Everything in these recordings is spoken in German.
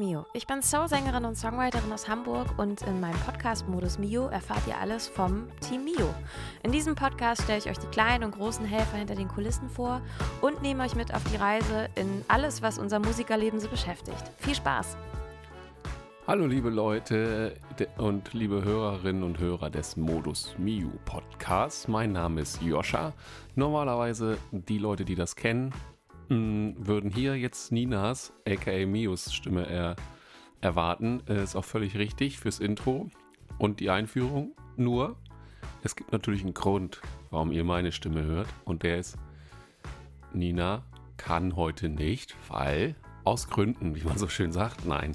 Mio. Ich bin Soul-Sängerin und Songwriterin aus Hamburg und in meinem Podcast-Modus Mio erfahrt ihr alles vom Team Mio. In diesem Podcast stelle ich euch die kleinen und großen Helfer hinter den Kulissen vor und nehme euch mit auf die Reise in alles, was unser Musikerleben so beschäftigt. Viel Spaß! Hallo liebe Leute und liebe Hörerinnen und Hörer des Modus Miu Podcasts. Mein Name ist Joscha. Normalerweise die Leute, die das kennen, würden hier jetzt Ninas, aka Mios Stimme er erwarten. Ist auch völlig richtig fürs Intro und die Einführung. Nur, es gibt natürlich einen Grund, warum ihr meine Stimme hört. Und der ist, Nina kann heute nicht, weil aus Gründen, wie man so schön sagt, nein.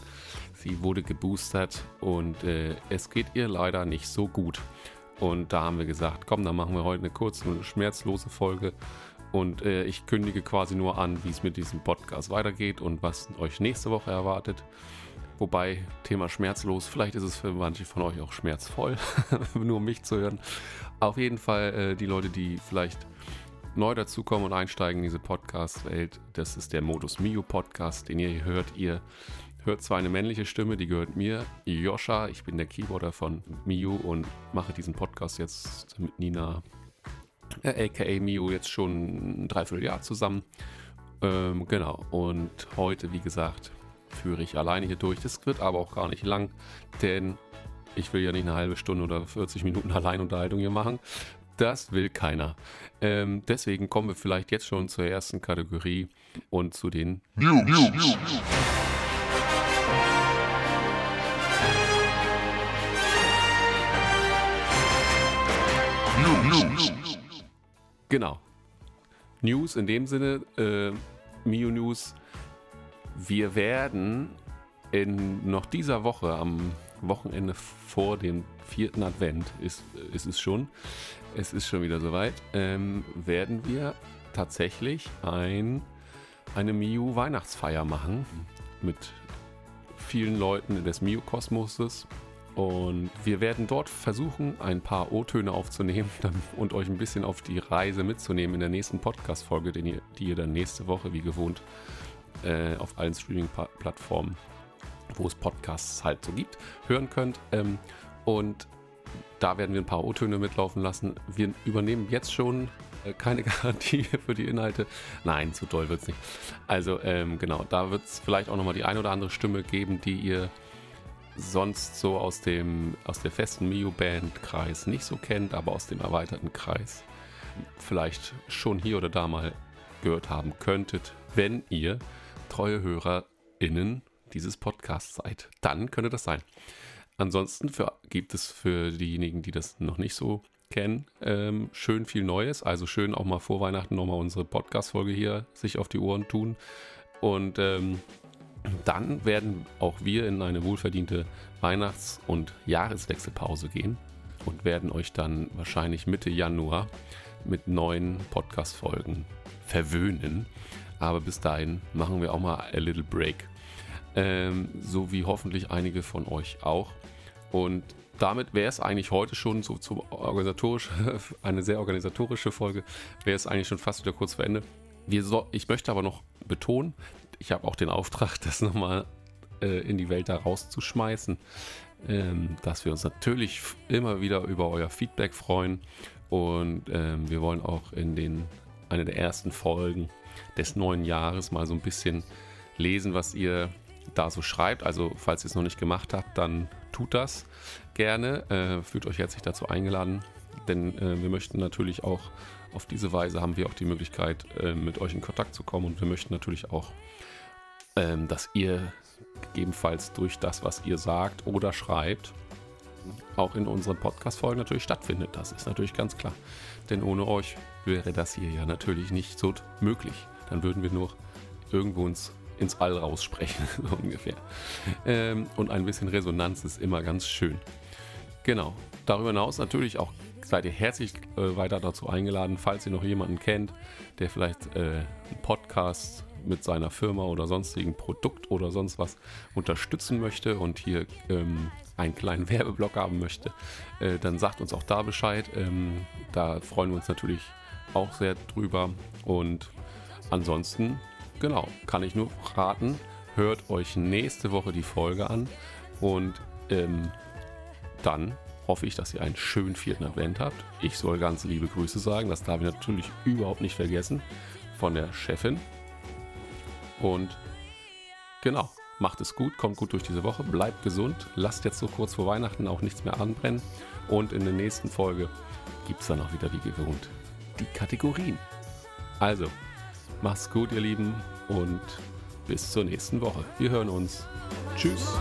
Sie wurde geboostert und äh, es geht ihr leider nicht so gut. Und da haben wir gesagt, komm, dann machen wir heute eine kurze schmerzlose Folge und äh, ich kündige quasi nur an, wie es mit diesem Podcast weitergeht und was euch nächste Woche erwartet. Wobei, Thema schmerzlos, vielleicht ist es für manche von euch auch schmerzvoll, nur mich zu hören. Auf jeden Fall äh, die Leute, die vielleicht neu dazukommen und einsteigen in diese Podcast-Welt, das ist der Modus Mio Podcast, den ihr hört. Ihr hört zwar eine männliche Stimme, die gehört mir, Joscha. Ich bin der Keyboarder von Mio und mache diesen Podcast jetzt mit Nina äh, aka Mio, jetzt schon ein Dreivierteljahr zusammen. Ähm, genau, und heute, wie gesagt, führe ich alleine hier durch. Das wird aber auch gar nicht lang, denn ich will ja nicht eine halbe Stunde oder 40 Minuten Alleinunterhaltung hier machen. Das will keiner. Ähm, deswegen kommen wir vielleicht jetzt schon zur ersten Kategorie und zu den News. News. News. Genau. News in dem Sinne, äh, Mio News. Wir werden in noch dieser Woche, am Wochenende vor dem vierten Advent, ist, ist es schon, es ist schon wieder soweit, ähm, werden wir tatsächlich ein, eine Miu Weihnachtsfeier machen mit vielen Leuten des Miu Kosmoses und wir werden dort versuchen, ein paar O-Töne aufzunehmen und euch ein bisschen auf die Reise mitzunehmen in der nächsten Podcast-Folge, die ihr dann nächste Woche wie gewohnt äh, auf allen Streaming-Plattformen, wo es Podcasts halt so gibt, hören könnt. Ähm, und da werden wir ein paar O-Töne mitlaufen lassen. Wir übernehmen jetzt schon äh, keine Garantie für die Inhalte. Nein, zu doll wird es nicht. Also ähm, genau, da wird es vielleicht auch nochmal die ein oder andere Stimme geben, die ihr sonst so aus dem aus der festen Mio-Band-Kreis nicht so kennt, aber aus dem erweiterten Kreis vielleicht schon hier oder da mal gehört haben könntet, wenn ihr treue HörerInnen dieses Podcasts seid. Dann könnte das sein. Ansonsten für, gibt es für diejenigen, die das noch nicht so kennen, ähm, schön viel Neues. Also schön auch mal vor Weihnachten nochmal unsere Podcast-Folge hier sich auf die Ohren tun. Und ähm, dann werden auch wir in eine wohlverdiente Weihnachts- und Jahreswechselpause gehen und werden euch dann wahrscheinlich Mitte Januar mit neuen Podcast-Folgen verwöhnen. Aber bis dahin machen wir auch mal a little break. Ähm, so wie hoffentlich einige von euch auch. Und damit wäre es eigentlich heute schon so zum organisatorisch, eine sehr organisatorische Folge, wäre es eigentlich schon fast wieder kurz vor Ende. So, ich möchte aber noch betonen, ich habe auch den Auftrag, das nochmal äh, in die Welt da rauszuschmeißen, ähm, dass wir uns natürlich immer wieder über euer Feedback freuen und ähm, wir wollen auch in den eine der ersten Folgen des neuen Jahres mal so ein bisschen lesen, was ihr da so schreibt. Also falls ihr es noch nicht gemacht habt, dann tut das gerne. Äh, fühlt euch herzlich dazu eingeladen, denn äh, wir möchten natürlich auch auf diese Weise haben wir auch die Möglichkeit, äh, mit euch in Kontakt zu kommen und wir möchten natürlich auch ähm, dass ihr gegebenenfalls durch das, was ihr sagt oder schreibt, auch in unseren Podcast-Folgen natürlich stattfindet. Das ist natürlich ganz klar. Denn ohne euch wäre das hier ja natürlich nicht so möglich. Dann würden wir nur irgendwo ins, ins All raussprechen, so ungefähr. Ähm, und ein bisschen Resonanz ist immer ganz schön. Genau. Darüber hinaus natürlich auch seid ihr herzlich äh, weiter dazu eingeladen, falls ihr noch jemanden kennt, der vielleicht äh, einen Podcast mit seiner Firma oder sonstigen Produkt oder sonst was unterstützen möchte und hier ähm, einen kleinen Werbeblock haben möchte, äh, dann sagt uns auch da Bescheid. Ähm, da freuen wir uns natürlich auch sehr drüber. Und ansonsten, genau, kann ich nur raten, hört euch nächste Woche die Folge an und ähm, dann hoffe ich, dass ihr einen schönen vierten Advent habt. Ich soll ganz liebe Grüße sagen, das darf ich natürlich überhaupt nicht vergessen von der Chefin. Und genau, macht es gut, kommt gut durch diese Woche, bleibt gesund, lasst jetzt so kurz vor Weihnachten auch nichts mehr anbrennen. Und in der nächsten Folge gibt es dann auch wieder wie gewohnt die Kategorien. Also, macht's gut, ihr Lieben, und bis zur nächsten Woche. Wir hören uns. Tschüss.